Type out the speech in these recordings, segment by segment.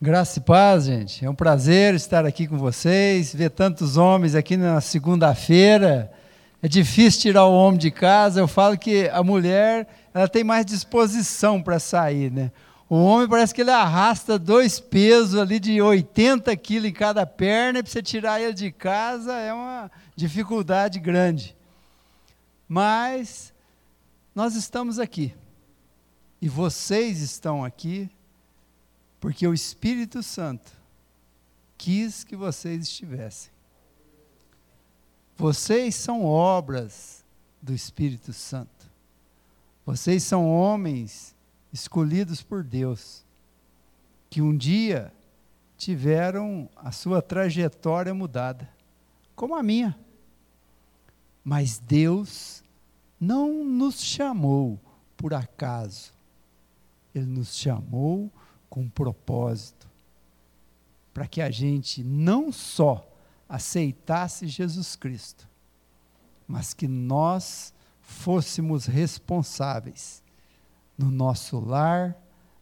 Graça e paz, gente. É um prazer estar aqui com vocês, ver tantos homens aqui na segunda-feira. É difícil tirar o homem de casa. Eu falo que a mulher, ela tem mais disposição para sair, né? O homem parece que ele arrasta dois pesos ali de 80 quilos em cada perna, e para você tirar ele de casa é uma dificuldade grande. Mas nós estamos aqui. E vocês estão aqui porque o Espírito Santo quis que vocês estivessem. Vocês são obras do Espírito Santo. Vocês são homens escolhidos por Deus, que um dia tiveram a sua trajetória mudada, como a minha. Mas Deus não nos chamou por acaso. Ele nos chamou com um propósito, para que a gente não só aceitasse Jesus Cristo, mas que nós fôssemos responsáveis no nosso lar,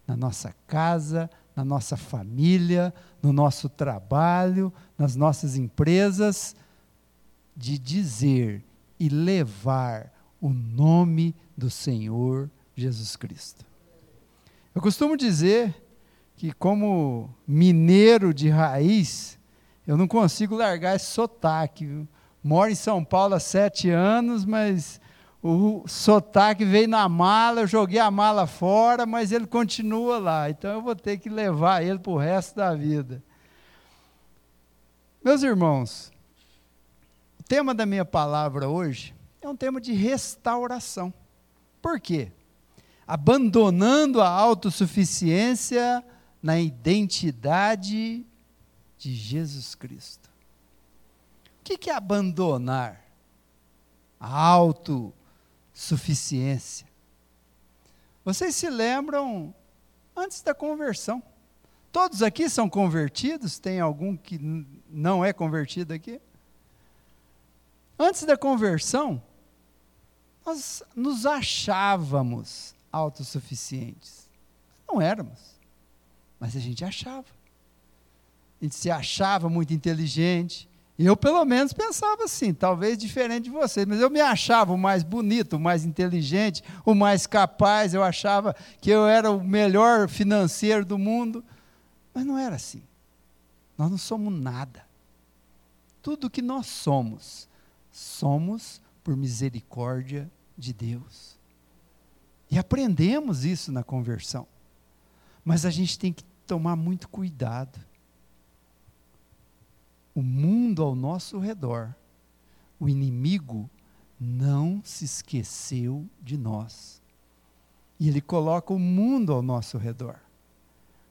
na nossa casa, na nossa família, no nosso trabalho, nas nossas empresas, de dizer e levar o nome do Senhor Jesus Cristo. Eu costumo dizer que, como mineiro de raiz, eu não consigo largar esse sotaque. Viu? Moro em São Paulo há sete anos, mas o sotaque veio na mala, eu joguei a mala fora, mas ele continua lá. Então eu vou ter que levar ele para o resto da vida. Meus irmãos, o tema da minha palavra hoje é um tema de restauração. Por quê? Abandonando a autossuficiência na identidade de Jesus Cristo. O que é abandonar a autossuficiência? Vocês se lembram antes da conversão? Todos aqui são convertidos? Tem algum que não é convertido aqui? Antes da conversão, nós nos achávamos autossuficientes. Não éramos mas a gente achava. A gente se achava muito inteligente. Eu, pelo menos, pensava assim, talvez diferente de vocês, mas eu me achava o mais bonito, o mais inteligente, o mais capaz. Eu achava que eu era o melhor financeiro do mundo. Mas não era assim. Nós não somos nada. Tudo que nós somos, somos por misericórdia de Deus. E aprendemos isso na conversão. Mas a gente tem que tomar muito cuidado. O mundo ao nosso redor, o inimigo não se esqueceu de nós. E ele coloca o mundo ao nosso redor.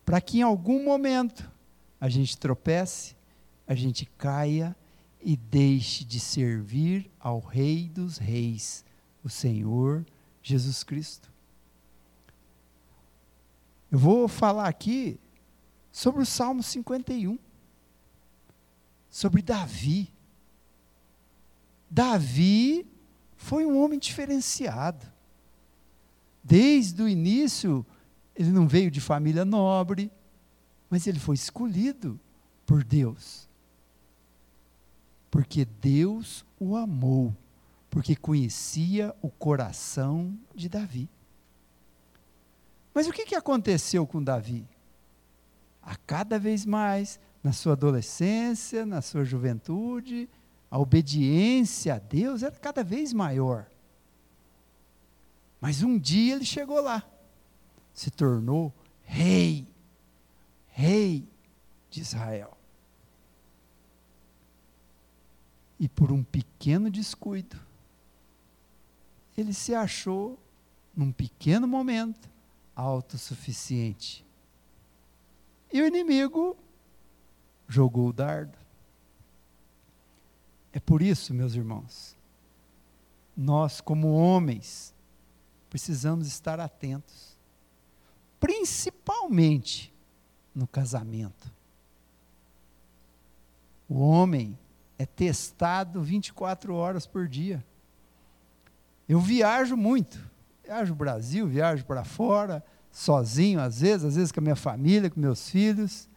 Para que em algum momento a gente tropece, a gente caia e deixe de servir ao Rei dos Reis, o Senhor Jesus Cristo. Eu vou falar aqui sobre o Salmo 51, sobre Davi. Davi foi um homem diferenciado. Desde o início, ele não veio de família nobre, mas ele foi escolhido por Deus. Porque Deus o amou, porque conhecia o coração de Davi. Mas o que, que aconteceu com Davi? A cada vez mais, na sua adolescência, na sua juventude, a obediência a Deus era cada vez maior. Mas um dia ele chegou lá, se tornou rei, rei de Israel. E por um pequeno descuido, ele se achou, num pequeno momento, autossuficiente. E o inimigo jogou o dardo. É por isso, meus irmãos, nós, como homens, precisamos estar atentos, principalmente no casamento. O homem é testado 24 horas por dia. Eu viajo muito, Viajo Brasil, viajo para fora, sozinho às vezes, às vezes com a minha família, com meus filhos.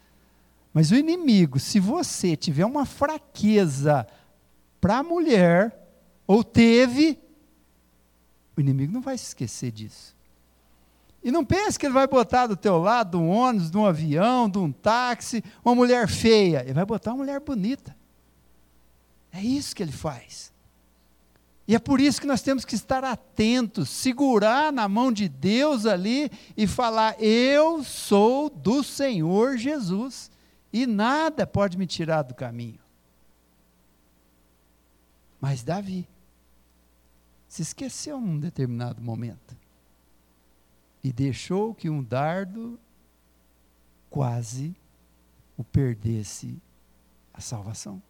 Mas o inimigo, se você tiver uma fraqueza para a mulher, ou teve, o inimigo não vai se esquecer disso. E não pense que ele vai botar do teu lado, um ônibus, de um avião, de um táxi, uma mulher feia. Ele vai botar uma mulher bonita. É isso que ele faz. E é por isso que nós temos que estar atentos, segurar na mão de Deus ali e falar: Eu sou do Senhor Jesus, e nada pode me tirar do caminho. Mas Davi se esqueceu num determinado momento e deixou que um dardo quase o perdesse a salvação.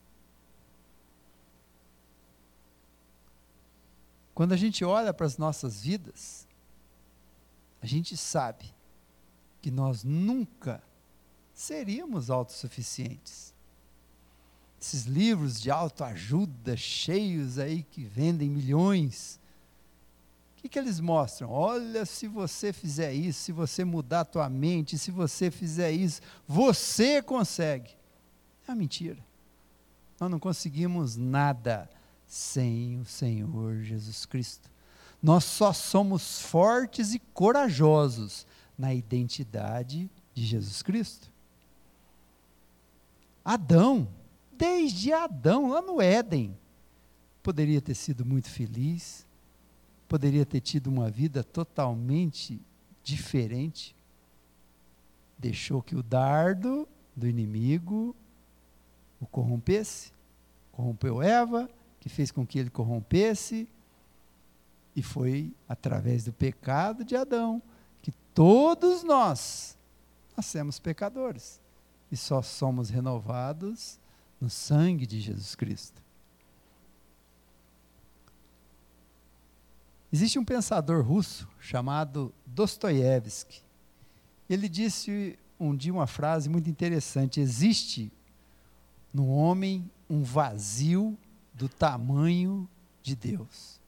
Quando a gente olha para as nossas vidas, a gente sabe que nós nunca seríamos autossuficientes. Esses livros de autoajuda cheios aí que vendem milhões, o que, que eles mostram? Olha, se você fizer isso, se você mudar a tua mente, se você fizer isso, você consegue. É uma mentira. Nós não conseguimos nada sem o Senhor Jesus Cristo. Nós só somos fortes e corajosos na identidade de Jesus Cristo. Adão, desde Adão, lá no Éden, poderia ter sido muito feliz, poderia ter tido uma vida totalmente diferente. Deixou que o dardo do inimigo o corrompesse, corrompeu Eva, que fez com que ele corrompesse, e foi através do pecado de Adão que todos nós nascemos pecadores e só somos renovados no sangue de Jesus Cristo. Existe um pensador russo chamado Dostoiévski. Ele disse um dia uma frase muito interessante: existe no homem um vazio do tamanho de Deus.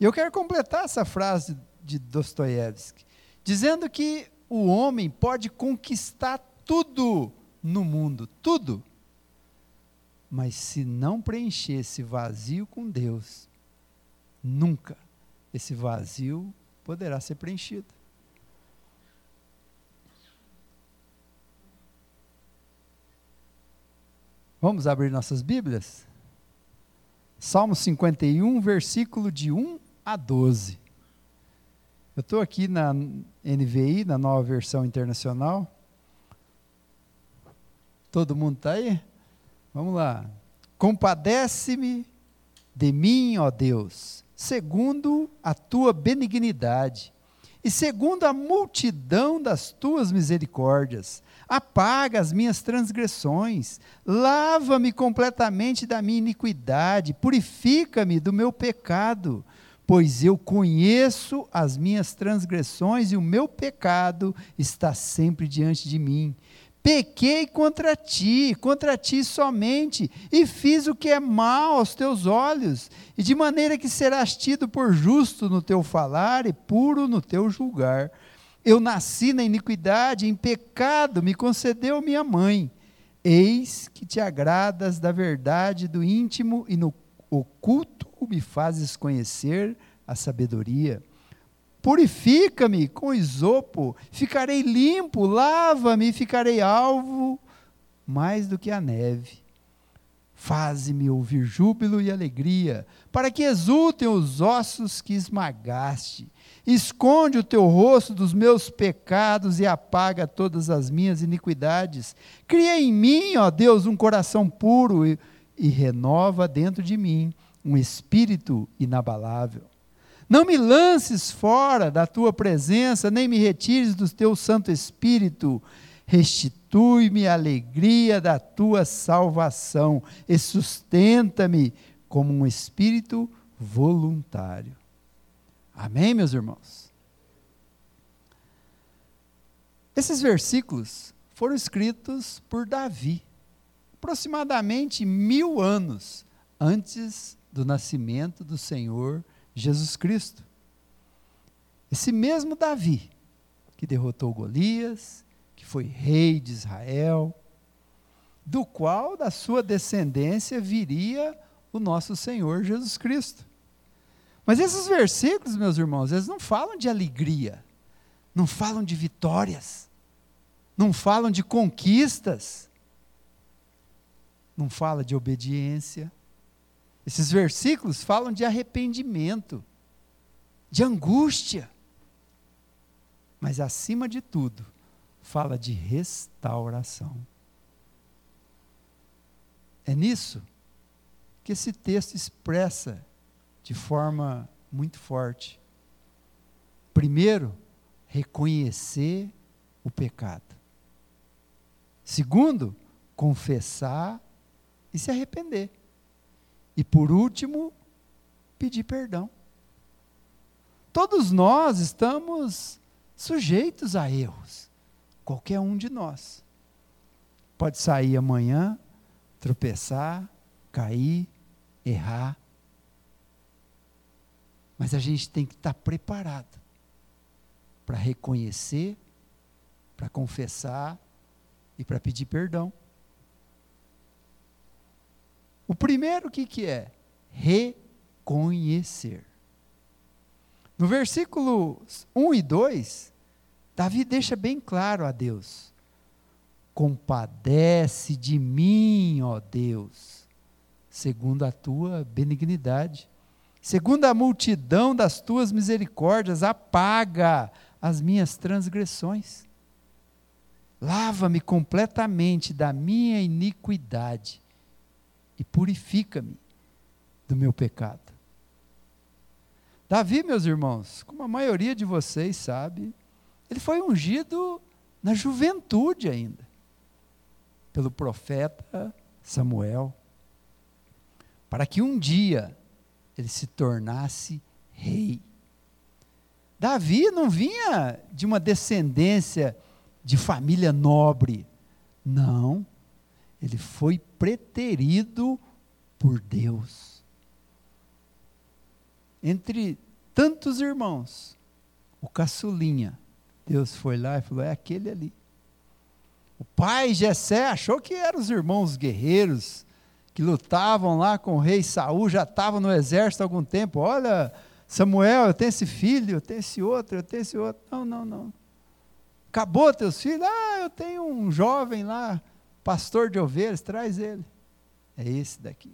E eu quero completar essa frase de Dostoiévski, dizendo que o homem pode conquistar tudo no mundo, tudo. Mas se não preencher esse vazio com Deus, nunca esse vazio poderá ser preenchido. Vamos abrir nossas Bíblias? Salmo 51, versículo de 1 a 12. Eu estou aqui na NVI, na nova versão internacional. Todo mundo está aí? Vamos lá. Compadece-me de mim, ó Deus, segundo a tua benignidade e segundo a multidão das tuas misericórdias apaga as minhas transgressões, lava-me completamente da minha iniquidade, purifica-me do meu pecado, pois eu conheço as minhas transgressões e o meu pecado está sempre diante de mim. Pequei contra ti, contra ti somente, e fiz o que é mal aos teus olhos, e de maneira que serás tido por justo no teu falar e puro no teu julgar. Eu nasci na iniquidade, em pecado me concedeu minha mãe. Eis que te agradas da verdade do íntimo e no oculto me fazes conhecer a sabedoria. Purifica-me com isopo, ficarei limpo, lava-me e ficarei alvo mais do que a neve. Faze-me ouvir júbilo e alegria, para que exultem os ossos que esmagaste Esconde o teu rosto dos meus pecados e apaga todas as minhas iniquidades. Cria em mim, ó Deus, um coração puro e, e renova dentro de mim um espírito inabalável. Não me lances fora da tua presença, nem me retires do teu Santo Espírito. Restitui-me a alegria da tua salvação e sustenta-me como um espírito voluntário. Amém, meus irmãos? Esses versículos foram escritos por Davi, aproximadamente mil anos antes do nascimento do Senhor Jesus Cristo. Esse mesmo Davi, que derrotou Golias, que foi rei de Israel, do qual da sua descendência viria o nosso Senhor Jesus Cristo. Mas esses versículos, meus irmãos, eles não falam de alegria, não falam de vitórias, não falam de conquistas, não fala de obediência. Esses versículos falam de arrependimento, de angústia. Mas acima de tudo, fala de restauração. É nisso que esse texto expressa de forma muito forte. Primeiro, reconhecer o pecado. Segundo, confessar e se arrepender. E por último, pedir perdão. Todos nós estamos sujeitos a erros, qualquer um de nós. Pode sair amanhã, tropeçar, cair, errar. Mas a gente tem que estar preparado para reconhecer, para confessar e para pedir perdão. O primeiro o que, que é? Reconhecer. No versículo 1 e 2, Davi deixa bem claro a Deus: Compadece de mim, ó Deus, segundo a tua benignidade segundo a multidão das tuas misericórdias, apaga as minhas transgressões. Lava-me completamente da minha iniquidade e purifica-me do meu pecado. Davi, meus irmãos, como a maioria de vocês sabe, ele foi ungido na juventude ainda, pelo profeta Samuel, para que um dia ele se tornasse rei. Davi não vinha de uma descendência de família nobre. Não. Ele foi preterido por Deus. Entre tantos irmãos, o caçulinha, Deus foi lá e falou: é aquele ali. O pai Jessé achou que eram os irmãos guerreiros, que lutavam lá com o rei Saul, já estavam no exército há algum tempo. Olha, Samuel, eu tenho esse filho, eu tenho esse outro, eu tenho esse outro. Não, não, não. Acabou teus filhos? Ah, eu tenho um jovem lá, pastor de ovelhas, traz ele. É esse daqui.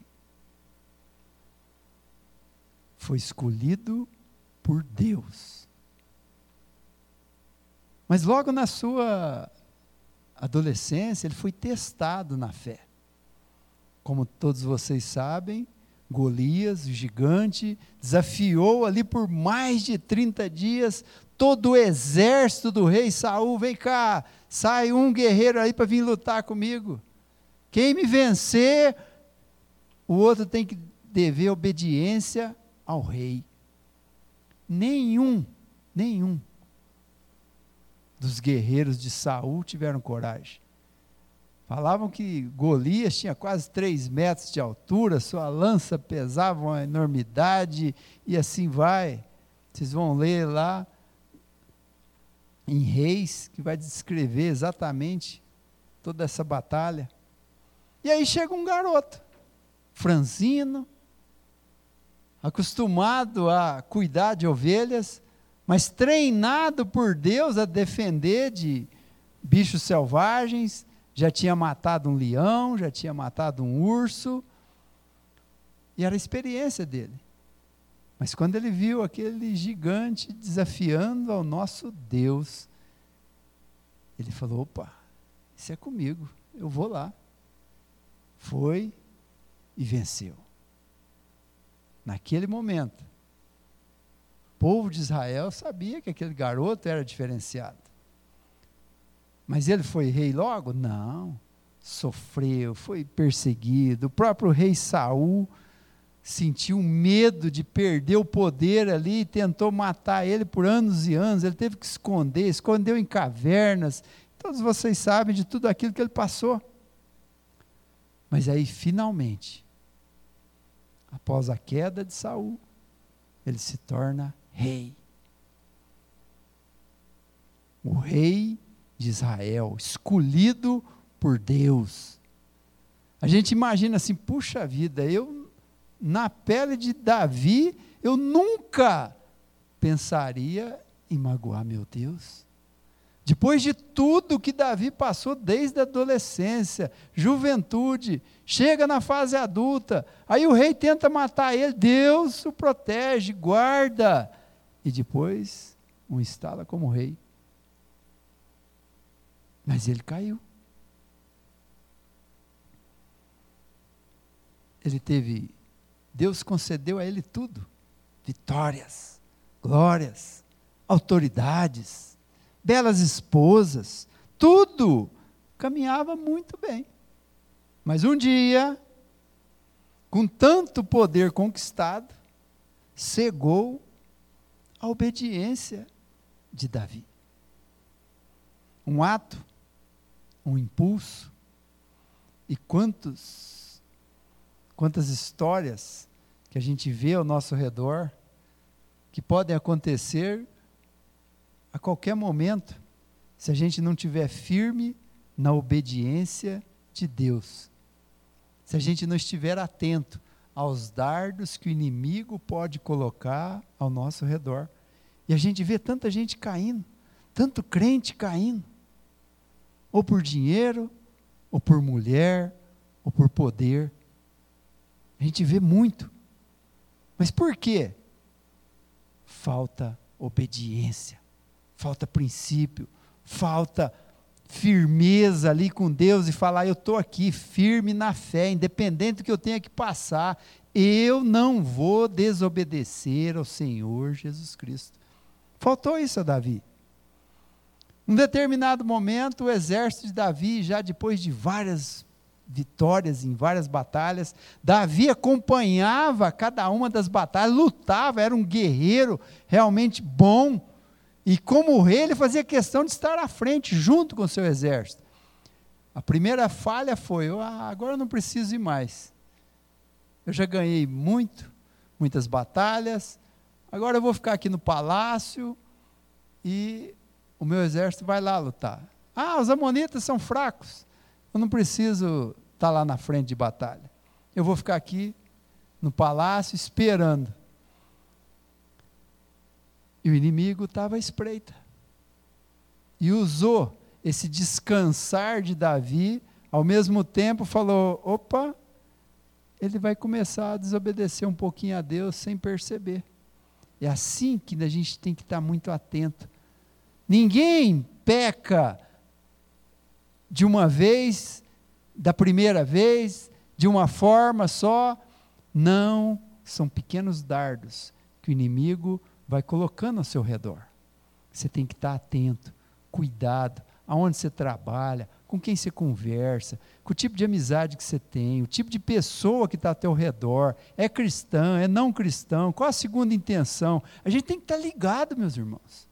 Foi escolhido por Deus. Mas logo na sua adolescência, ele foi testado na fé. Como todos vocês sabem, Golias, o gigante, desafiou ali por mais de 30 dias todo o exército do rei Saul. Vem cá, sai um guerreiro aí para vir lutar comigo. Quem me vencer, o outro tem que dever obediência ao rei. Nenhum, nenhum dos guerreiros de Saul tiveram coragem. Falavam que Golias tinha quase três metros de altura, sua lança pesava uma enormidade, e assim vai. Vocês vão ler lá em Reis, que vai descrever exatamente toda essa batalha. E aí chega um garoto, franzino, acostumado a cuidar de ovelhas, mas treinado por Deus a defender de bichos selvagens, já tinha matado um leão, já tinha matado um urso, e era a experiência dele. Mas quando ele viu aquele gigante desafiando ao nosso Deus, ele falou: opa, isso é comigo, eu vou lá. Foi e venceu. Naquele momento, o povo de Israel sabia que aquele garoto era diferenciado. Mas ele foi rei logo? Não. Sofreu, foi perseguido. O próprio rei Saul sentiu medo de perder o poder ali, tentou matar ele por anos e anos. Ele teve que esconder, escondeu em cavernas. Todos vocês sabem de tudo aquilo que ele passou. Mas aí, finalmente, após a queda de Saul, ele se torna rei. O rei de Israel, escolhido por Deus. A gente imagina assim, puxa vida, eu na pele de Davi, eu nunca pensaria em magoar meu Deus. Depois de tudo que Davi passou desde a adolescência, juventude, chega na fase adulta, aí o rei tenta matar ele, Deus o protege, guarda, e depois o instala como rei. Mas ele caiu. Ele teve, Deus concedeu a ele tudo: vitórias, glórias, autoridades, belas esposas, tudo caminhava muito bem. Mas um dia, com tanto poder conquistado, cegou a obediência de Davi. Um ato um impulso. E quantos, quantas histórias que a gente vê ao nosso redor que podem acontecer a qualquer momento, se a gente não tiver firme na obediência de Deus. Se a gente não estiver atento aos dardos que o inimigo pode colocar ao nosso redor. E a gente vê tanta gente caindo, tanto crente caindo ou por dinheiro, ou por mulher, ou por poder. A gente vê muito. Mas por quê? Falta obediência, falta princípio, falta firmeza ali com Deus e falar: eu estou aqui firme na fé, independente do que eu tenha que passar, eu não vou desobedecer ao Senhor Jesus Cristo. Faltou isso a Davi. Num determinado momento, o exército de Davi, já depois de várias vitórias em várias batalhas, Davi acompanhava cada uma das batalhas, lutava, era um guerreiro realmente bom. E como rei, ele fazia questão de estar à frente, junto com o seu exército. A primeira falha foi: ah, agora eu não preciso ir mais. Eu já ganhei muito, muitas batalhas, agora eu vou ficar aqui no palácio e o meu exército vai lá lutar. Ah, os amonitas são fracos. Eu não preciso estar lá na frente de batalha. Eu vou ficar aqui no palácio esperando. E o inimigo estava à espreita. E usou esse descansar de Davi, ao mesmo tempo falou: opa, ele vai começar a desobedecer um pouquinho a Deus sem perceber. É assim que a gente tem que estar muito atento Ninguém peca de uma vez, da primeira vez, de uma forma só. Não, são pequenos dardos que o inimigo vai colocando ao seu redor. Você tem que estar atento, cuidado, aonde você trabalha, com quem você conversa, com o tipo de amizade que você tem, o tipo de pessoa que está ao teu redor, é cristão, é não cristão, qual a segunda intenção. A gente tem que estar ligado, meus irmãos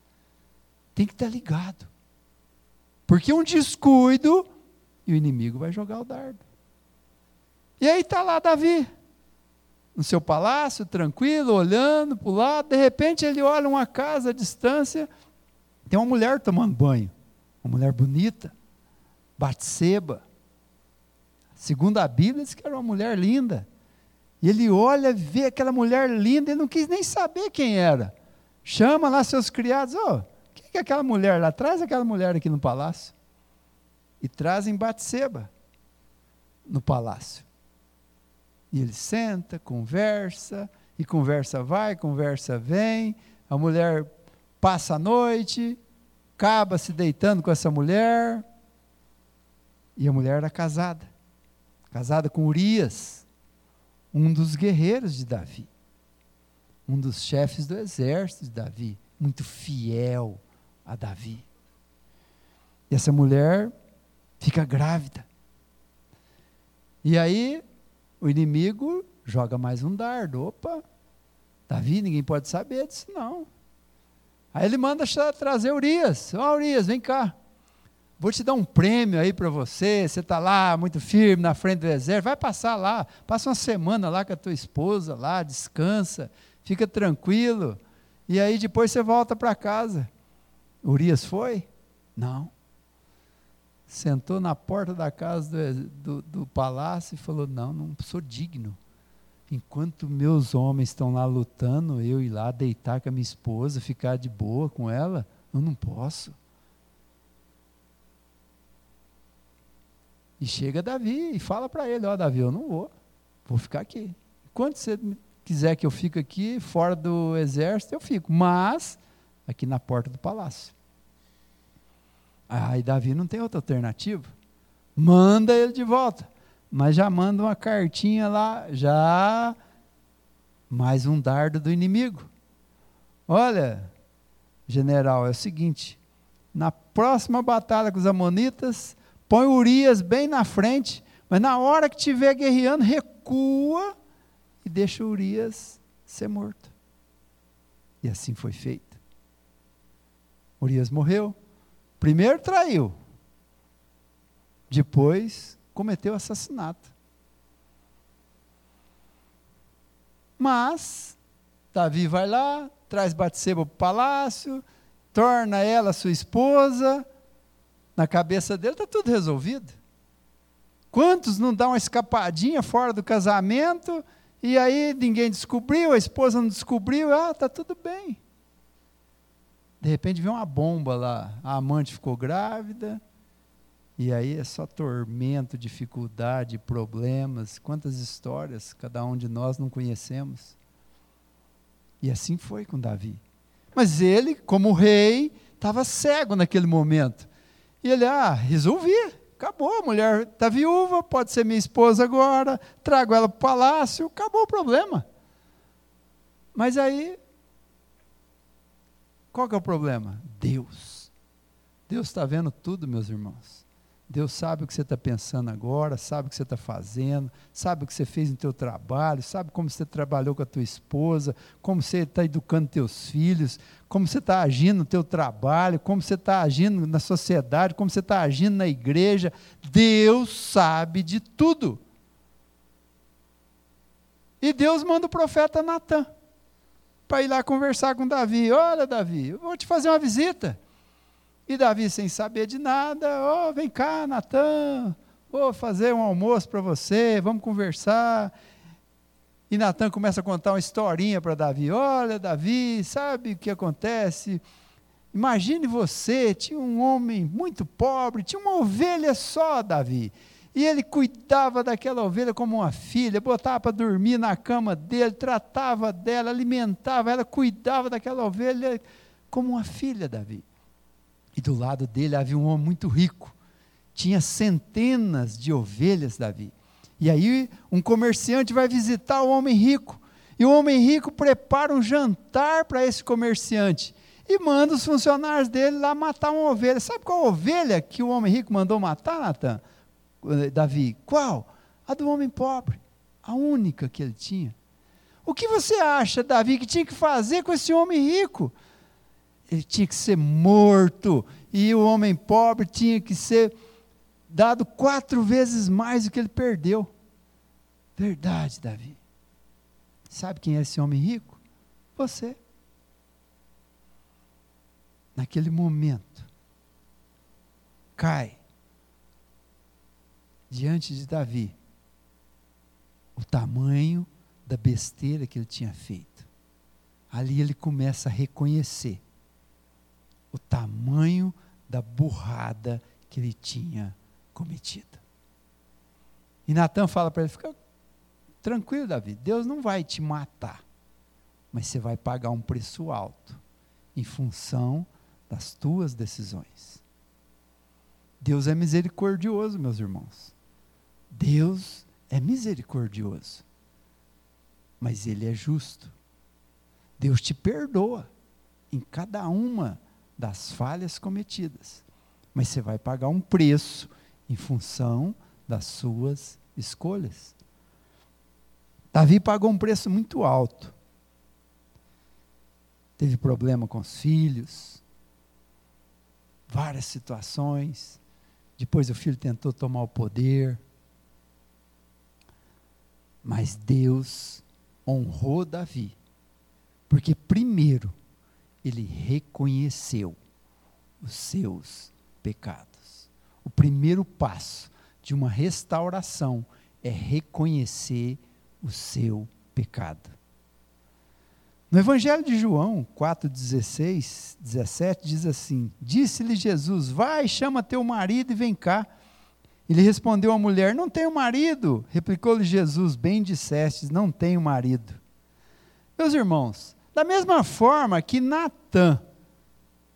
tem que estar ligado. Porque um descuido e o inimigo vai jogar o dardo. E aí está lá Davi, no seu palácio, tranquilo, olhando para o lado, de repente ele olha uma casa à distância, tem uma mulher tomando banho, uma mulher bonita, Batseba. Segundo a Bíblia, diz que era uma mulher linda. E ele olha, vê aquela mulher linda, ele não quis nem saber quem era. Chama lá seus criados, ó, oh, que aquela mulher lá? Traz aquela mulher aqui no palácio. E trazem Batseba no palácio. E ele senta, conversa, e conversa vai, conversa vem. A mulher passa a noite, acaba se deitando com essa mulher. E a mulher era casada, casada com Urias, um dos guerreiros de Davi, um dos chefes do exército de Davi, muito fiel, a Davi. E essa mulher fica grávida. E aí o inimigo joga mais um dardo. Opa, Davi, ninguém pode saber disso não. Aí ele manda trazer Urias. Ó, oh, Urias, vem cá. Vou te dar um prêmio aí para você. Você está lá muito firme na frente do exército. Vai passar lá. Passa uma semana lá com a tua esposa lá, descansa, fica tranquilo. E aí depois você volta para casa. Urias foi? Não. sentou na porta da casa do, do, do palácio e falou: Não, não sou digno. Enquanto meus homens estão lá lutando, eu ir lá deitar com a minha esposa, ficar de boa com ela, eu não posso. E chega Davi e fala para ele: Ó, oh, Davi, eu não vou, vou ficar aqui. Enquanto você quiser que eu fique aqui, fora do exército, eu fico. Mas, aqui na porta do palácio. Aí Davi não tem outra alternativa. Manda ele de volta. Mas já manda uma cartinha lá, já mais um dardo do inimigo. Olha, general, é o seguinte: na próxima batalha com os Amonitas, põe Urias bem na frente, mas na hora que estiver guerreando, recua e deixa Urias ser morto. E assim foi feito. Urias morreu. Primeiro traiu, depois cometeu assassinato. Mas Davi vai lá, traz Batseba para o palácio, torna ela sua esposa. Na cabeça dele está tudo resolvido. Quantos não dão uma escapadinha fora do casamento e aí ninguém descobriu, a esposa não descobriu, ah, está tudo bem. De repente vem uma bomba lá, a amante ficou grávida, e aí é só tormento, dificuldade, problemas, quantas histórias cada um de nós não conhecemos. E assim foi com Davi. Mas ele, como rei, estava cego naquele momento. E ele, ah, resolvi, Acabou, a mulher está viúva, pode ser minha esposa agora, trago ela para o palácio, acabou o problema. Mas aí, qual que é o problema? Deus. Deus está vendo tudo, meus irmãos. Deus sabe o que você está pensando agora, sabe o que você está fazendo, sabe o que você fez no teu trabalho, sabe como você trabalhou com a tua esposa, como você está educando teus filhos, como você está agindo no teu trabalho, como você está agindo na sociedade, como você está agindo na igreja. Deus sabe de tudo. E Deus manda o profeta Natan para ir lá conversar com Davi. Olha, Davi, eu vou te fazer uma visita. E Davi, sem saber de nada, ó, oh, vem cá, Natan, vou fazer um almoço para você, vamos conversar. E Natan começa a contar uma historinha para Davi. Olha, Davi, sabe o que acontece? Imagine você, tinha um homem muito pobre, tinha uma ovelha só, Davi. E ele cuidava daquela ovelha como uma filha, botava para dormir na cama dele, tratava dela, alimentava ela, cuidava daquela ovelha como uma filha, Davi. E do lado dele havia um homem muito rico. Tinha centenas de ovelhas, Davi. E aí um comerciante vai visitar o homem rico. E o homem rico prepara um jantar para esse comerciante. E manda os funcionários dele lá matar uma ovelha. Sabe qual ovelha que o homem rico mandou matar, Natan? Eh, Davi? Qual? A do homem pobre. A única que ele tinha. O que você acha, Davi, que tinha que fazer com esse homem rico? ele tinha que ser morto, e o homem pobre tinha que ser dado quatro vezes mais do que ele perdeu. Verdade, Davi. Sabe quem é esse homem rico? Você. Naquele momento, cai diante de Davi o tamanho da besteira que ele tinha feito. Ali ele começa a reconhecer o tamanho da burrada que ele tinha cometido. E Natan fala para ele: fica tranquilo, Davi, Deus não vai te matar, mas você vai pagar um preço alto em função das tuas decisões. Deus é misericordioso, meus irmãos. Deus é misericordioso, mas Ele é justo. Deus te perdoa em cada uma das falhas cometidas, mas você vai pagar um preço em função das suas escolhas. Davi pagou um preço muito alto. Teve problema com os filhos, várias situações. Depois o filho tentou tomar o poder. Mas Deus honrou Davi. Porque, primeiro, ele reconheceu os seus pecados. O primeiro passo de uma restauração é reconhecer o seu pecado. No Evangelho de João 4, 16, 17, diz assim: Disse-lhe Jesus: Vai, chama teu marido e vem cá. Ele respondeu à mulher: Não tenho marido. Replicou-lhe Jesus: Bem dissestes, não tenho marido. Meus irmãos, da mesma forma que Natã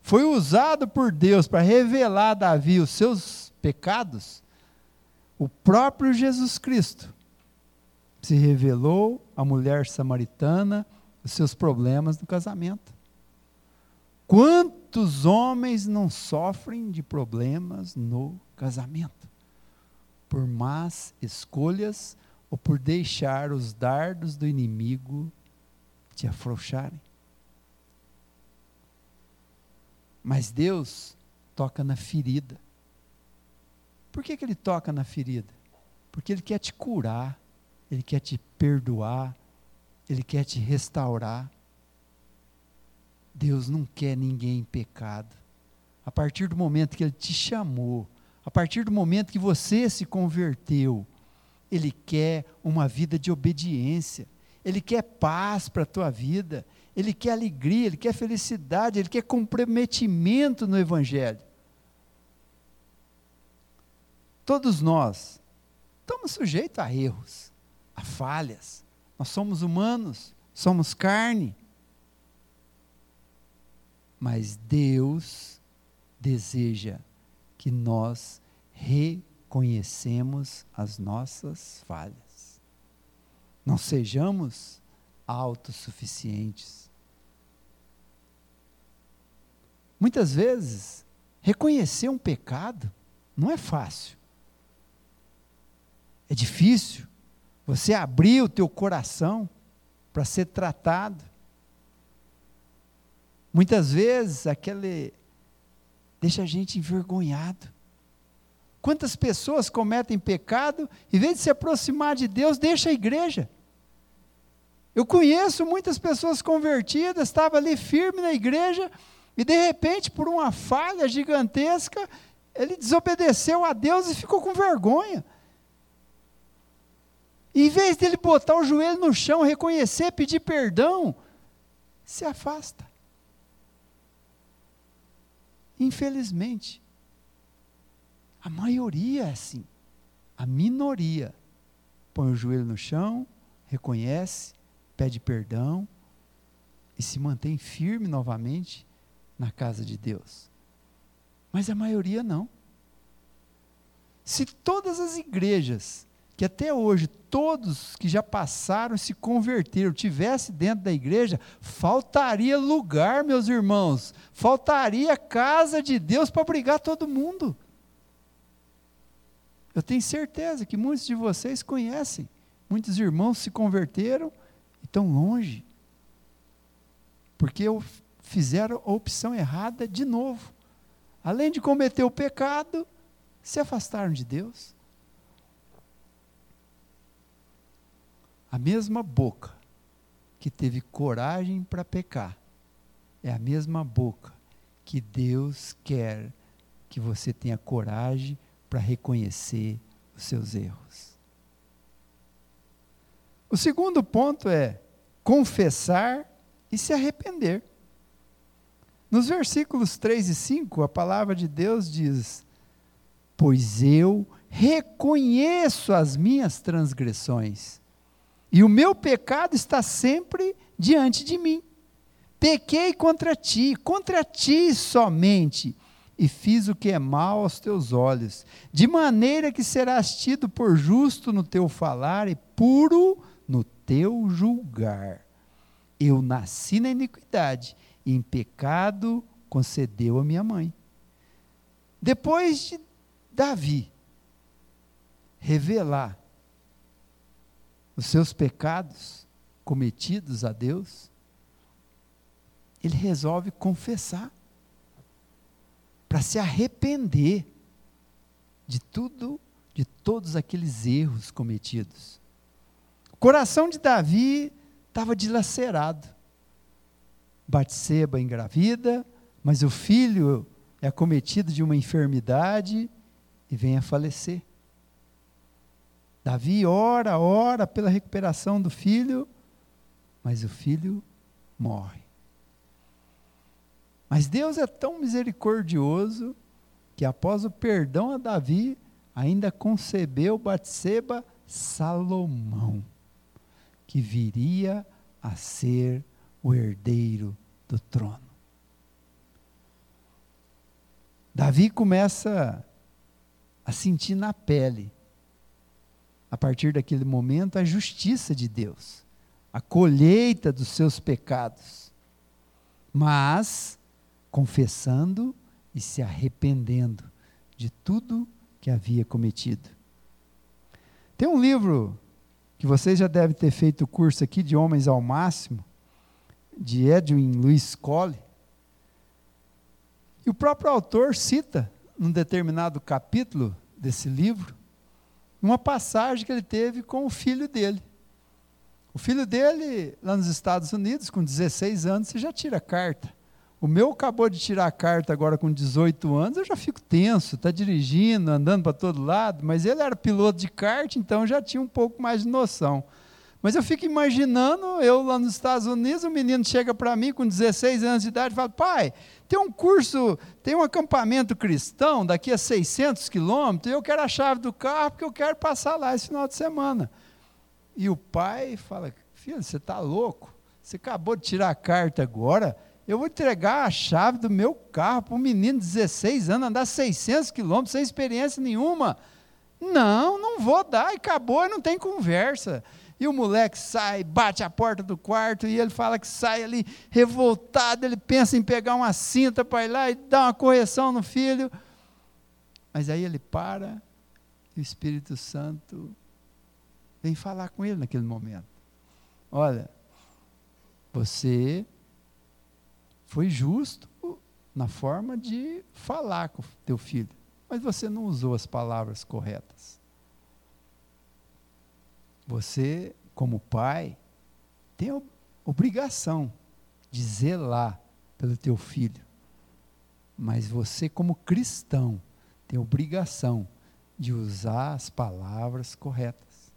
foi usado por Deus para revelar a Davi os seus pecados, o próprio Jesus Cristo se revelou à mulher samaritana os seus problemas no casamento. Quantos homens não sofrem de problemas no casamento? Por más escolhas ou por deixar os dardos do inimigo te afrouxarem. Mas Deus toca na ferida. Por que, que Ele toca na ferida? Porque Ele quer te curar, Ele quer te perdoar, Ele quer te restaurar. Deus não quer ninguém em pecado. A partir do momento que Ele te chamou, a partir do momento que você se converteu, Ele quer uma vida de obediência, Ele quer paz para a tua vida, Ele quer alegria, Ele quer felicidade, Ele quer comprometimento no Evangelho. Todos nós estamos sujeitos a erros, a falhas. Nós somos humanos, somos carne. Mas Deus deseja que nós reconhecemos as nossas falhas. Não sejamos autossuficientes. Muitas vezes, reconhecer um pecado não é fácil. É difícil você abrir o teu coração para ser tratado. Muitas vezes aquele deixa a gente envergonhado. Quantas pessoas cometem pecado, em vez de se aproximar de Deus, deixa a igreja. Eu conheço muitas pessoas convertidas, estava ali firme na igreja, e de repente, por uma falha gigantesca, ele desobedeceu a Deus e ficou com vergonha. E, em vez dele botar o joelho no chão, reconhecer, pedir perdão, se afasta. Infelizmente, a maioria é assim. A minoria põe o joelho no chão, reconhece, pede perdão e se mantém firme novamente na casa de Deus. Mas a maioria não. Se todas as igrejas que até hoje todos que já passaram se converteram, tivesse dentro da igreja, faltaria lugar, meus irmãos, faltaria casa de Deus para brigar todo mundo. Eu tenho certeza que muitos de vocês conhecem, muitos irmãos se converteram e estão longe, porque fizeram a opção errada de novo. Além de cometer o pecado, se afastaram de Deus. A mesma boca que teve coragem para pecar é a mesma boca que Deus quer que você tenha coragem para reconhecer os seus erros. O segundo ponto é confessar e se arrepender. Nos versículos 3 e 5, a palavra de Deus diz: Pois eu reconheço as minhas transgressões e o meu pecado está sempre diante de mim. Pequei contra ti, contra ti somente, e fiz o que é mal aos teus olhos, de maneira que serás tido por justo no teu falar e puro no teu julgar. Eu nasci na iniquidade, e em pecado concedeu a minha mãe. Depois de Davi revelar os seus pecados cometidos a Deus, ele resolve confessar, para se arrepender de tudo, de todos aqueles erros cometidos. O coração de Davi estava dilacerado. Batseba engravida, mas o filho é acometido de uma enfermidade e vem a falecer. Davi ora, ora pela recuperação do filho, mas o filho morre. Mas Deus é tão misericordioso que após o perdão a Davi, ainda concebeu Batseba Salomão, que viria a ser o herdeiro do trono. Davi começa a sentir na pele, a partir daquele momento, a justiça de Deus, a colheita dos seus pecados. Mas confessando e se arrependendo de tudo que havia cometido. Tem um livro que vocês já devem ter feito o curso aqui de Homens ao Máximo, de Edwin Luiz Cole. E o próprio autor cita, num determinado capítulo desse livro, uma passagem que ele teve com o filho dele. O filho dele, lá nos Estados Unidos, com 16 anos, você já tira carta. O meu acabou de tirar a carta agora com 18 anos, eu já fico tenso, está dirigindo, andando para todo lado, mas ele era piloto de kart, então já tinha um pouco mais de noção. Mas eu fico imaginando, eu lá nos Estados Unidos, o menino chega para mim com 16 anos de idade e fala: pai, tem um curso, tem um acampamento cristão daqui a 600 quilômetros, eu quero a chave do carro porque eu quero passar lá esse final de semana. E o pai fala: filho, você está louco? Você acabou de tirar a carta agora eu vou entregar a chave do meu carro para um menino de 16 anos andar 600 quilômetros sem experiência nenhuma. Não, não vou dar, e acabou, e não tem conversa. E o moleque sai, bate a porta do quarto e ele fala que sai ali revoltado, ele pensa em pegar uma cinta para ir lá e dar uma correção no filho. Mas aí ele para e o Espírito Santo vem falar com ele naquele momento. Olha, você foi justo na forma de falar com o teu filho, mas você não usou as palavras corretas. Você, como pai, tem a obrigação de zelar pelo teu filho, mas você, como cristão, tem a obrigação de usar as palavras corretas.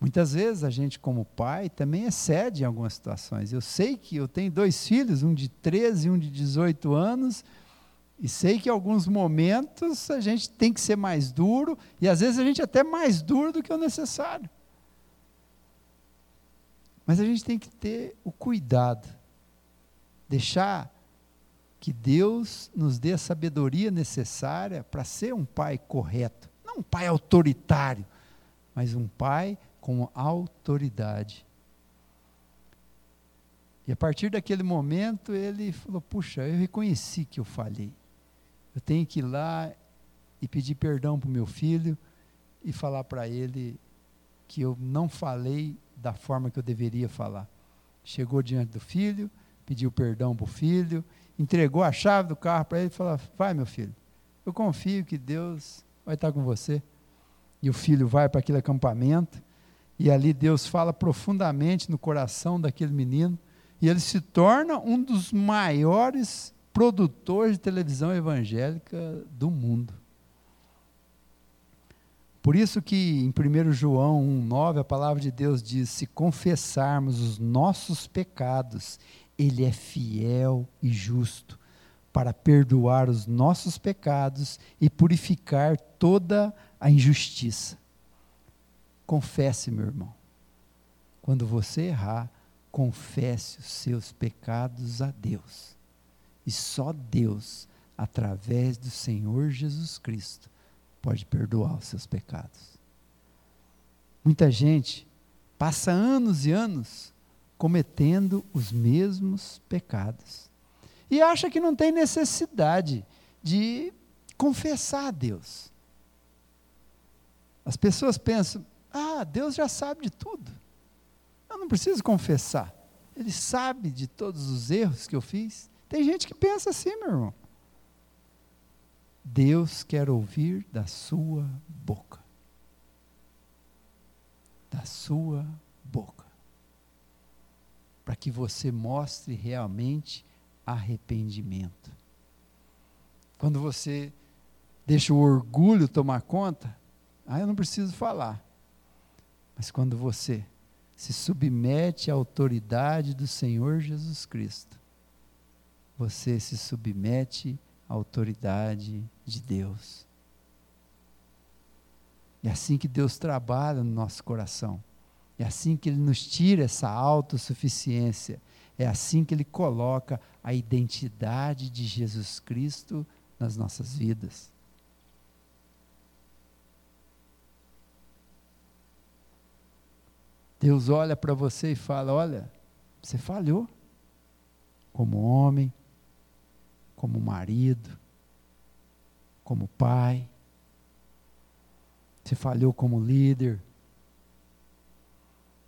Muitas vezes a gente, como pai, também excede em algumas situações. Eu sei que eu tenho dois filhos, um de 13 e um de 18 anos, e sei que em alguns momentos a gente tem que ser mais duro, e às vezes a gente é até mais duro do que o necessário. Mas a gente tem que ter o cuidado, deixar que Deus nos dê a sabedoria necessária para ser um pai correto, não um pai autoritário, mas um pai com autoridade. E a partir daquele momento ele falou: Puxa, eu reconheci que eu falhei. Eu tenho que ir lá e pedir perdão para o meu filho e falar para ele que eu não falei da forma que eu deveria falar. Chegou diante do filho, pediu perdão para o filho, entregou a chave do carro para ele e falou: Vai, meu filho, eu confio que Deus vai estar com você. E o filho vai para aquele acampamento e ali Deus fala profundamente no coração daquele menino. E ele se torna um dos maiores produtores de televisão evangélica do mundo. Por isso que em 1 João 1,9 a palavra de Deus diz: se confessarmos os nossos pecados, Ele é fiel e justo para perdoar os nossos pecados e purificar toda a injustiça. Confesse, meu irmão. Quando você errar, confesse os seus pecados a Deus. E só Deus, através do Senhor Jesus Cristo, pode perdoar os seus pecados. Muita gente passa anos e anos cometendo os mesmos pecados e acha que não tem necessidade de confessar a Deus. As pessoas pensam, ah, Deus já sabe de tudo. Eu não preciso confessar. Ele sabe de todos os erros que eu fiz. Tem gente que pensa assim, meu irmão. Deus quer ouvir da sua boca. Da sua boca. Para que você mostre realmente arrependimento. Quando você deixa o orgulho tomar conta, aí eu não preciso falar. Mas quando você se submete à autoridade do Senhor Jesus Cristo, você se submete à autoridade de Deus. É assim que Deus trabalha no nosso coração. É assim que Ele nos tira essa autossuficiência. É assim que Ele coloca a identidade de Jesus Cristo nas nossas vidas. Deus olha para você e fala: Olha, você falhou como homem, como marido, como pai. Você falhou como líder.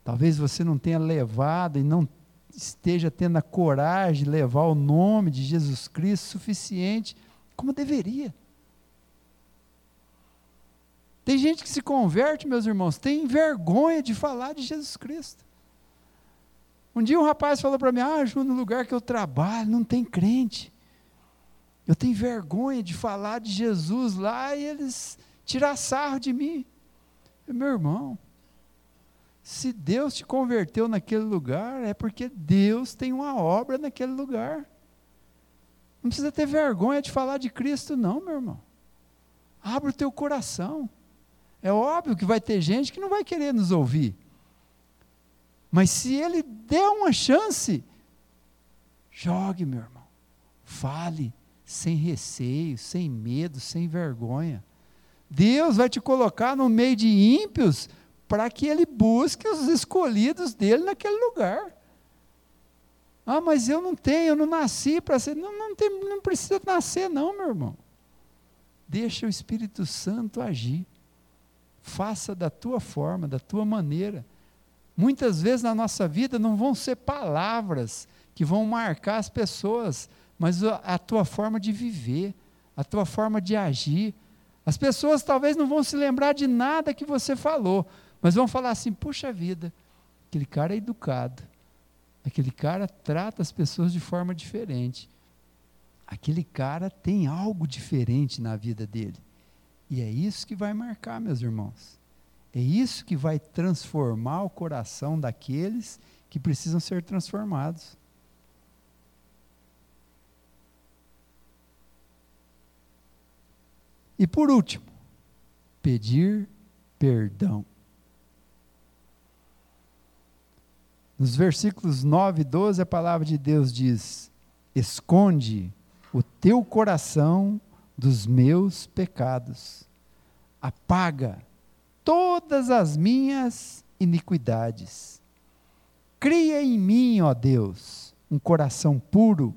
Talvez você não tenha levado e não esteja tendo a coragem de levar o nome de Jesus Cristo suficiente como deveria. Tem gente que se converte, meus irmãos, tem vergonha de falar de Jesus Cristo. Um dia um rapaz falou para mim: Ah, Ju, no lugar que eu trabalho não tem crente. Eu tenho vergonha de falar de Jesus lá e eles tirar sarro de mim. Eu, meu irmão, se Deus te converteu naquele lugar, é porque Deus tem uma obra naquele lugar. Não precisa ter vergonha de falar de Cristo, não, meu irmão. Abre o teu coração. É óbvio que vai ter gente que não vai querer nos ouvir. Mas se ele der uma chance, jogue, meu irmão. Fale sem receio, sem medo, sem vergonha. Deus vai te colocar no meio de ímpios para que ele busque os escolhidos dele naquele lugar. Ah, mas eu não tenho, eu não nasci para ser. Não, não, tem, não precisa nascer, não, meu irmão. Deixa o Espírito Santo agir. Faça da tua forma, da tua maneira. Muitas vezes na nossa vida não vão ser palavras que vão marcar as pessoas, mas a, tua forma de viver, a tua forma de agir. As pessoas talvez não vão se lembrar de nada que você falou, mas vão falar assim: puxa vida, aquele cara é educado, aquele cara trata as pessoas de forma diferente, aquele cara tem algo diferente na vida dele. E é isso que vai marcar, meus irmãos. É isso que vai transformar o coração daqueles que precisam ser transformados. E por último, pedir perdão. Nos versículos 9 e 12, a palavra de Deus diz: Esconde o teu coração dos meus pecados. Apaga todas as minhas iniquidades. Cria em mim, ó Deus, um coração puro.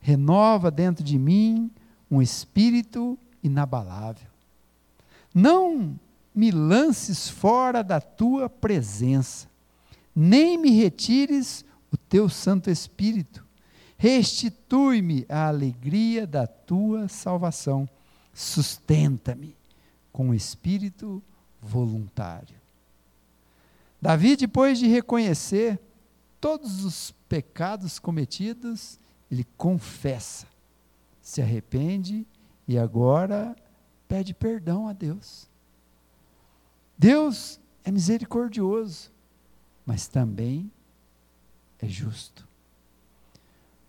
Renova dentro de mim um espírito inabalável. Não me lances fora da tua presença, nem me retires o teu Santo Espírito restitui-me a alegria da tua salvação, sustenta-me com o espírito voluntário. Davi, depois de reconhecer todos os pecados cometidos, ele confessa, se arrepende e agora pede perdão a Deus. Deus é misericordioso, mas também é justo.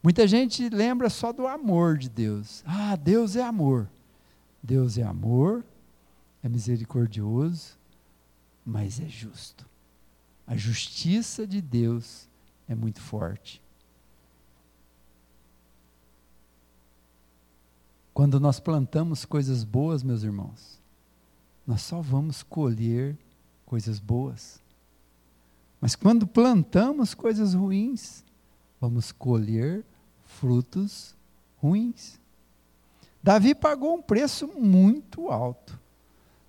Muita gente lembra só do amor de Deus. Ah, Deus é amor. Deus é amor, é misericordioso, mas é justo. A justiça de Deus é muito forte. Quando nós plantamos coisas boas, meus irmãos, nós só vamos colher coisas boas. Mas quando plantamos coisas ruins, vamos colher frutos ruins. Davi pagou um preço muito alto.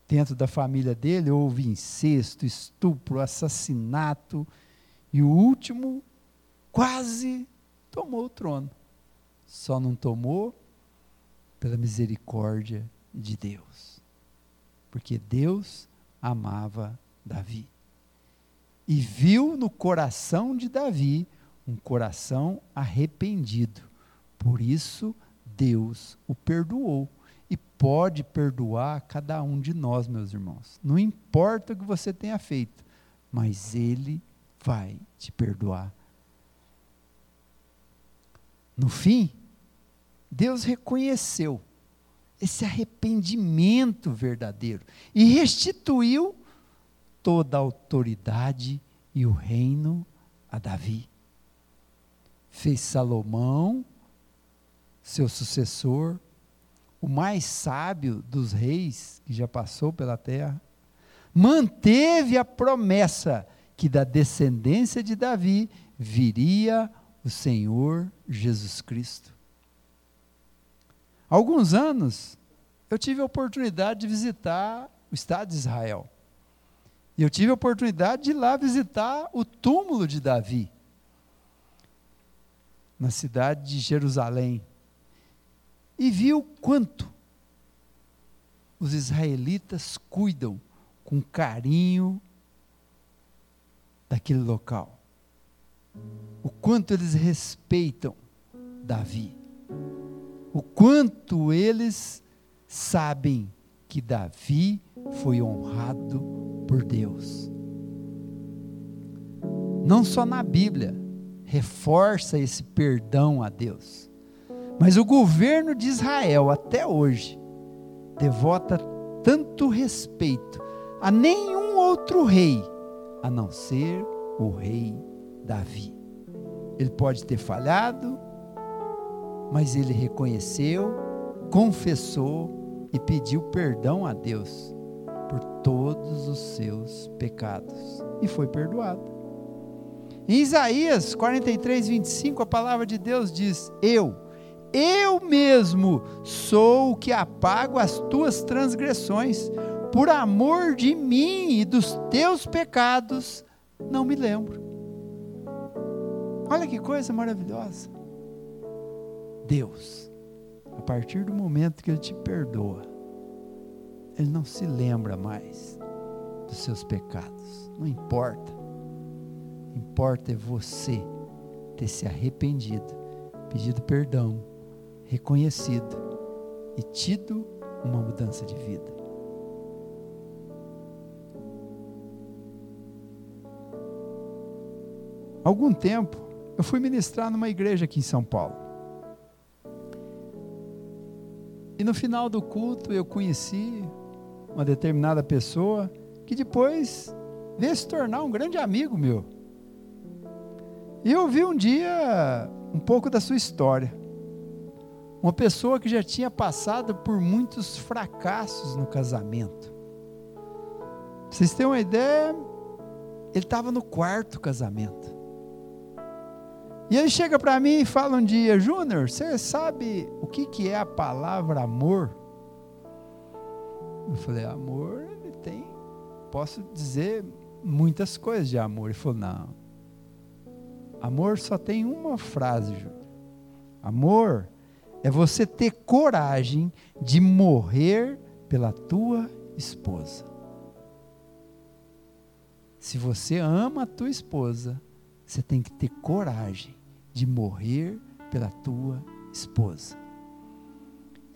Dentro da família dele houve incesto, estupro, assassinato e o último quase tomou o trono. Só não tomou pela misericórdia de Deus. Porque Deus amava Davi. E viu no coração de Davi um coração arrependido. Por isso, Deus o perdoou. E pode perdoar cada um de nós, meus irmãos. Não importa o que você tenha feito, mas Ele vai te perdoar. No fim, Deus reconheceu esse arrependimento verdadeiro e restituiu toda a autoridade e o reino a Davi. Fez Salomão seu sucessor, o mais sábio dos reis que já passou pela terra, manteve a promessa que da descendência de Davi viria o Senhor Jesus Cristo. Alguns anos, eu tive a oportunidade de visitar o Estado de Israel. E eu tive a oportunidade de ir lá visitar o túmulo de Davi, na cidade de Jerusalém. E vi o quanto os israelitas cuidam com carinho daquele local. O quanto eles respeitam Davi. O quanto eles sabem que Davi foi honrado por Deus. Não só na Bíblia reforça esse perdão a Deus, mas o governo de Israel até hoje devota tanto respeito a nenhum outro rei a não ser o rei Davi. Ele pode ter falhado, mas ele reconheceu, confessou e pediu perdão a Deus por todos os seus pecados e foi perdoado. Em Isaías 43, 25, a palavra de Deus diz: Eu, eu mesmo sou o que apago as tuas transgressões, por amor de mim e dos teus pecados, não me lembro. Olha que coisa maravilhosa. Deus, a partir do momento que Ele te perdoa, Ele não se lembra mais dos seus pecados. Não importa. Importa é você ter se arrependido, pedido perdão, reconhecido e tido uma mudança de vida. Algum tempo, eu fui ministrar numa igreja aqui em São Paulo. E no final do culto eu conheci uma determinada pessoa que depois veio se tornar um grande amigo meu. E eu vi um dia um pouco da sua história. Uma pessoa que já tinha passado por muitos fracassos no casamento. Pra vocês terem uma ideia, ele estava no quarto casamento. E ele chega para mim e fala um dia, Júnior, você sabe o que, que é a palavra amor? Eu falei, amor, ele tem, posso dizer muitas coisas de amor. Ele falou, não. Amor só tem uma frase, Júnior. Amor é você ter coragem de morrer pela tua esposa. Se você ama a tua esposa, você tem que ter coragem de morrer pela tua esposa.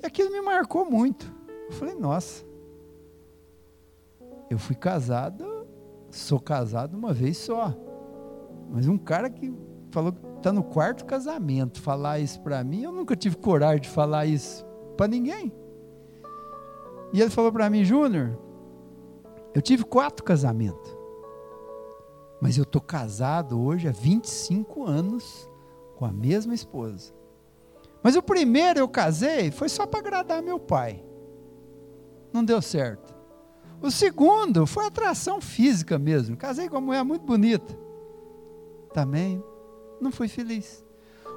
E aquilo me marcou muito. Eu falei, nossa, eu fui casado, sou casado uma vez só. Mas um cara que falou que está no quarto casamento, falar isso para mim, eu nunca tive coragem de falar isso para ninguém. E ele falou para mim, Júnior, eu tive quatro casamentos. Mas eu estou casado hoje há 25 anos com a mesma esposa. Mas o primeiro eu casei foi só para agradar meu pai. Não deu certo. O segundo foi atração física mesmo. Casei com uma mulher muito bonita. Também não fui feliz.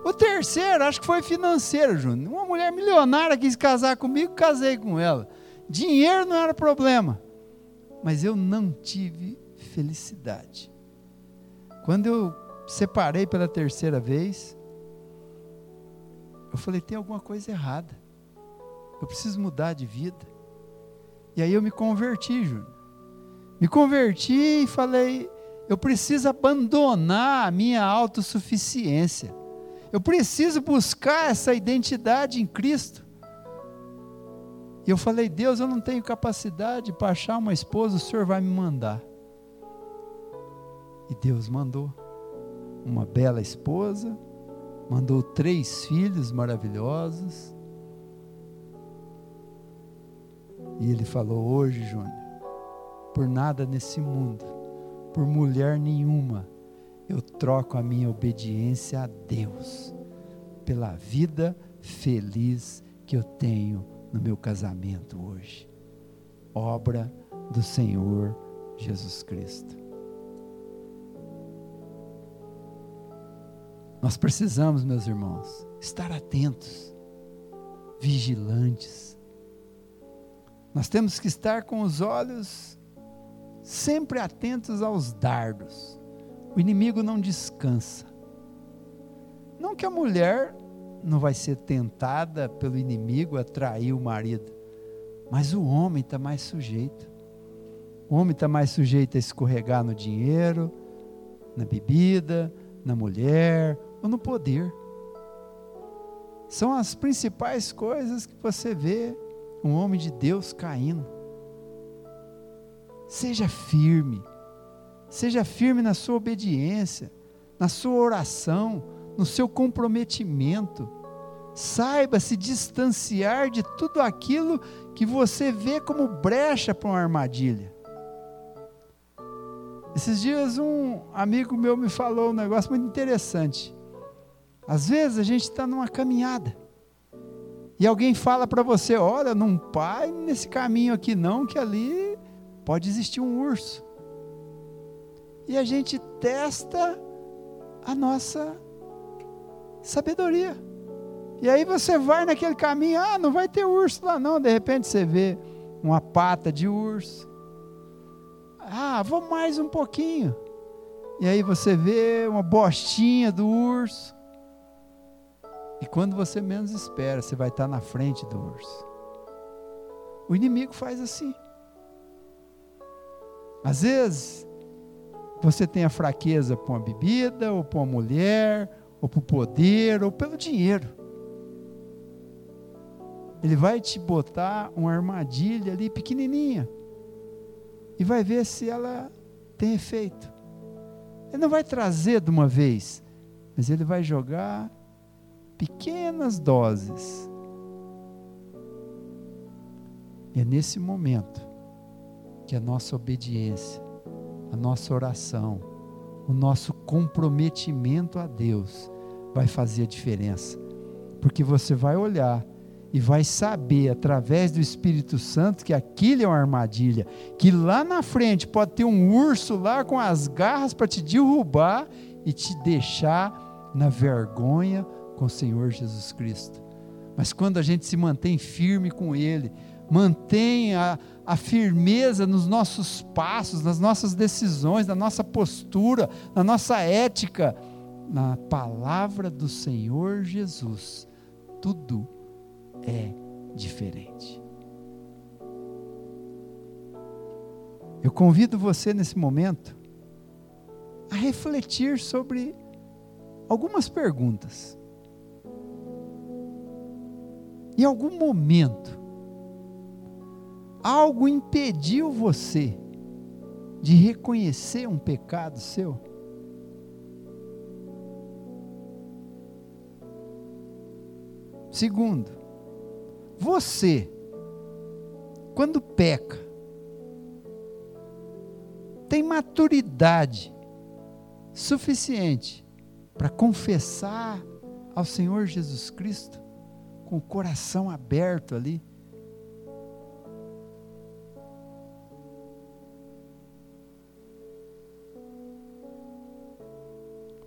O terceiro, acho que foi financeiro, Júnior. Uma mulher milionária quis casar comigo, casei com ela. Dinheiro não era problema. Mas eu não tive felicidade. Quando eu separei pela terceira vez, eu falei: tem alguma coisa errada. Eu preciso mudar de vida. E aí eu me converti, Júnior. Me converti e falei: eu preciso abandonar a minha autossuficiência. Eu preciso buscar essa identidade em Cristo. E eu falei: Deus, eu não tenho capacidade para achar uma esposa, o Senhor vai me mandar. E Deus mandou uma bela esposa, mandou três filhos maravilhosos. E ele falou: Hoje, Júnior, por nada nesse mundo, por mulher nenhuma, eu troco a minha obediência a Deus pela vida feliz que eu tenho no meu casamento hoje. Obra do Senhor Jesus Cristo. Nós precisamos, meus irmãos, estar atentos, vigilantes. Nós temos que estar com os olhos sempre atentos aos dardos. O inimigo não descansa. Não que a mulher não vai ser tentada pelo inimigo a trair o marido, mas o homem está mais sujeito. O homem está mais sujeito a escorregar no dinheiro, na bebida, na mulher ou no poder. São as principais coisas que você vê um homem de Deus caindo. Seja firme, seja firme na sua obediência, na sua oração, no seu comprometimento. Saiba se distanciar de tudo aquilo que você vê como brecha para uma armadilha. Esses dias um amigo meu me falou um negócio muito interessante. Às vezes a gente está numa caminhada e alguém fala para você: olha, não pai nesse caminho aqui não, que ali pode existir um urso. E a gente testa a nossa sabedoria. E aí você vai naquele caminho, ah, não vai ter urso lá não, de repente você vê uma pata de urso. Ah, vou mais um pouquinho. E aí você vê uma bostinha do urso. E quando você menos espera, você vai estar na frente do urso. O inimigo faz assim. Às vezes, você tem a fraqueza por uma bebida, ou por uma mulher, ou por poder, ou pelo dinheiro. Ele vai te botar uma armadilha ali pequenininha e vai ver se ela tem efeito. Ele não vai trazer de uma vez, mas ele vai jogar pequenas doses. É nesse momento que a nossa obediência, a nossa oração, o nosso comprometimento a Deus vai fazer a diferença. Porque você vai olhar e vai saber através do Espírito Santo que aquilo é uma armadilha, que lá na frente pode ter um urso lá com as garras para te derrubar e te deixar na vergonha com o Senhor Jesus Cristo. Mas quando a gente se mantém firme com Ele, mantém a, a firmeza nos nossos passos, nas nossas decisões, na nossa postura, na nossa ética, na palavra do Senhor Jesus, tudo é diferente. Eu convido você nesse momento a refletir sobre algumas perguntas. Em algum momento, algo impediu você de reconhecer um pecado seu? Segundo, você, quando peca, tem maturidade suficiente para confessar ao Senhor Jesus Cristo com o coração aberto ali.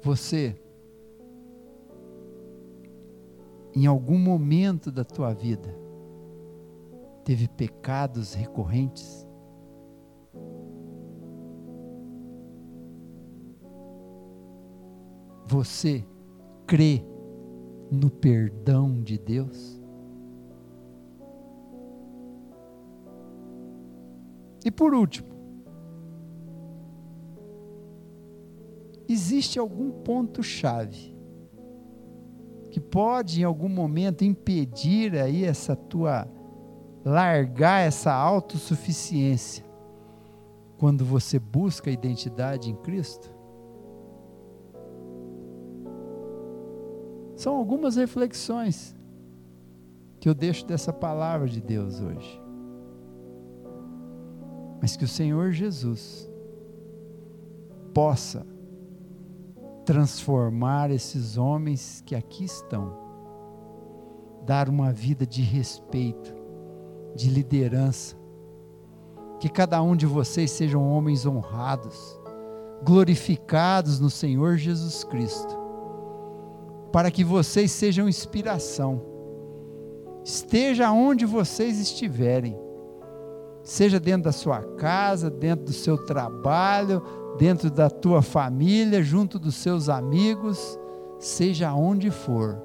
Você em algum momento da tua vida, teve pecados recorrentes? Você crê no perdão de Deus? E por último, existe algum ponto-chave que pode em algum momento impedir aí essa tua largar essa autossuficiência quando você busca a identidade em Cristo? São algumas reflexões que eu deixo dessa palavra de Deus hoje. Mas que o Senhor Jesus possa transformar esses homens que aqui estão, dar uma vida de respeito, de liderança, que cada um de vocês sejam homens honrados, glorificados no Senhor Jesus Cristo, para que vocês sejam inspiração, esteja onde vocês estiverem, seja dentro da sua casa, dentro do seu trabalho, dentro da tua família, junto dos seus amigos, seja onde for,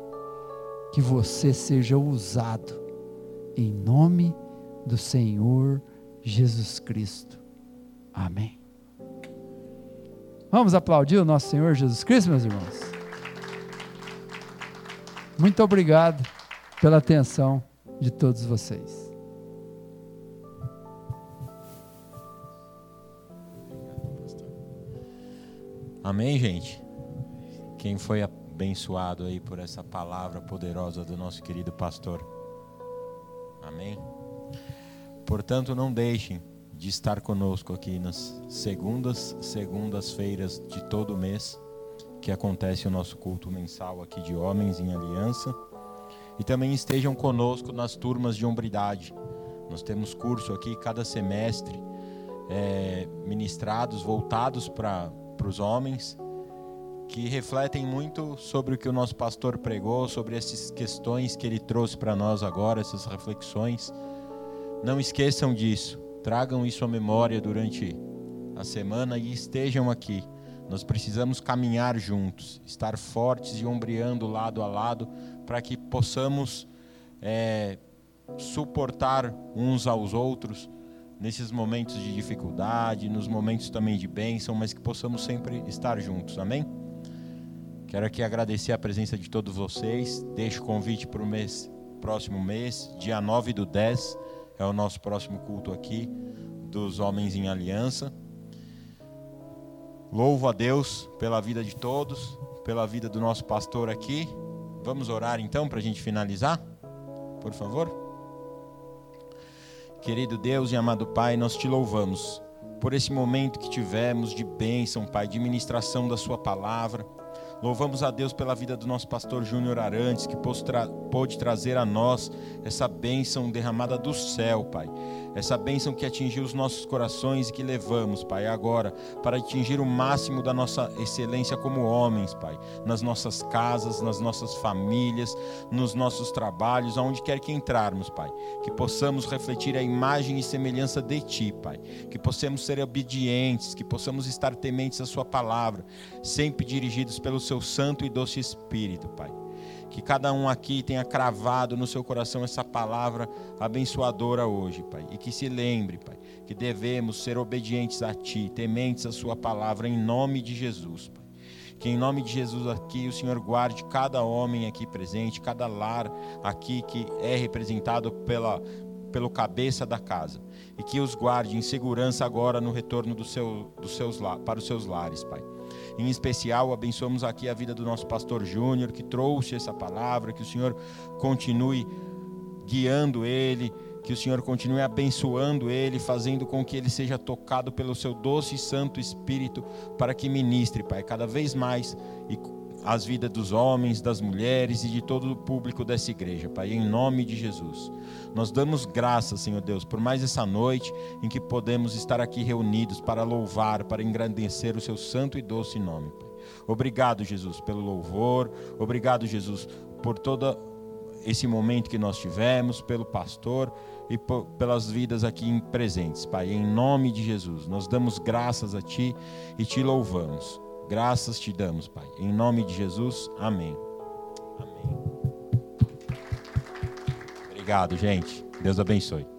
que você seja usado, em nome do Senhor Jesus Cristo. Amém. Vamos aplaudir o nosso Senhor Jesus Cristo, meus irmãos? Muito obrigado pela atenção de todos vocês. Amém, gente? Quem foi abençoado aí por essa palavra poderosa do nosso querido pastor? Amém? Portanto, não deixem de estar conosco aqui nas segundas, segundas-feiras de todo mês, que acontece o nosso culto mensal aqui de Homens em Aliança. E também estejam conosco nas turmas de hombridade. Nós temos curso aqui cada semestre, é, ministrados, voltados para os homens, que refletem muito sobre o que o nosso pastor pregou, sobre essas questões que ele trouxe para nós agora, essas reflexões. Não esqueçam disso. Tragam isso à memória durante a semana e estejam aqui. Nós precisamos caminhar juntos, estar fortes e ombreando lado a lado para que possamos é, suportar uns aos outros nesses momentos de dificuldade, nos momentos também de bênção, mas que possamos sempre estar juntos. Amém? Quero aqui agradecer a presença de todos vocês. Deixo o convite para o mês, próximo mês, dia 9 do 10 é o nosso próximo culto aqui dos Homens em Aliança. Louvo a Deus pela vida de todos, pela vida do nosso pastor aqui. Vamos orar então para a gente finalizar? Por favor. Querido Deus e amado Pai, nós te louvamos por esse momento que tivemos de bênção, Pai, de ministração da Sua palavra. Louvamos a Deus pela vida do nosso pastor Júnior Arantes, que pôde trazer a nós essa bênção derramada do céu, Pai. Essa bênção que atingiu os nossos corações e que levamos, Pai, agora, para atingir o máximo da nossa excelência como homens, Pai. Nas nossas casas, nas nossas famílias, nos nossos trabalhos, aonde quer que entrarmos, Pai. Que possamos refletir a imagem e semelhança de Ti, Pai. Que possamos ser obedientes, que possamos estar tementes à Sua palavra, sempre dirigidos pelo Seu seu santo e doce Espírito, Pai. Que cada um aqui tenha cravado no seu coração essa palavra abençoadora hoje, Pai. E que se lembre, Pai, que devemos ser obedientes a Ti, tementes a Sua palavra, em nome de Jesus, Pai. Que em nome de Jesus aqui o Senhor guarde cada homem aqui presente, cada lar aqui que é representado pela, pelo cabeça da casa. E que os guarde em segurança agora no retorno do seu, dos seus, para os seus lares, Pai. Em especial, abençoamos aqui a vida do nosso pastor Júnior, que trouxe essa palavra, que o Senhor continue guiando ele, que o Senhor continue abençoando ele, fazendo com que ele seja tocado pelo seu doce e santo Espírito, para que ministre, Pai, cada vez mais e as vidas dos homens, das mulheres e de todo o público dessa igreja, Pai, em nome de Jesus. Nós damos graças, Senhor Deus, por mais essa noite em que podemos estar aqui reunidos para louvar, para engrandecer o seu santo e doce nome, Pai. Obrigado, Jesus, pelo louvor, obrigado, Jesus, por todo esse momento que nós tivemos, pelo pastor e por, pelas vidas aqui presentes, Pai, em nome de Jesus. Nós damos graças a Ti e te louvamos. Graças te damos, Pai. Em nome de Jesus, amém. Amém. Obrigado, gente. Deus abençoe.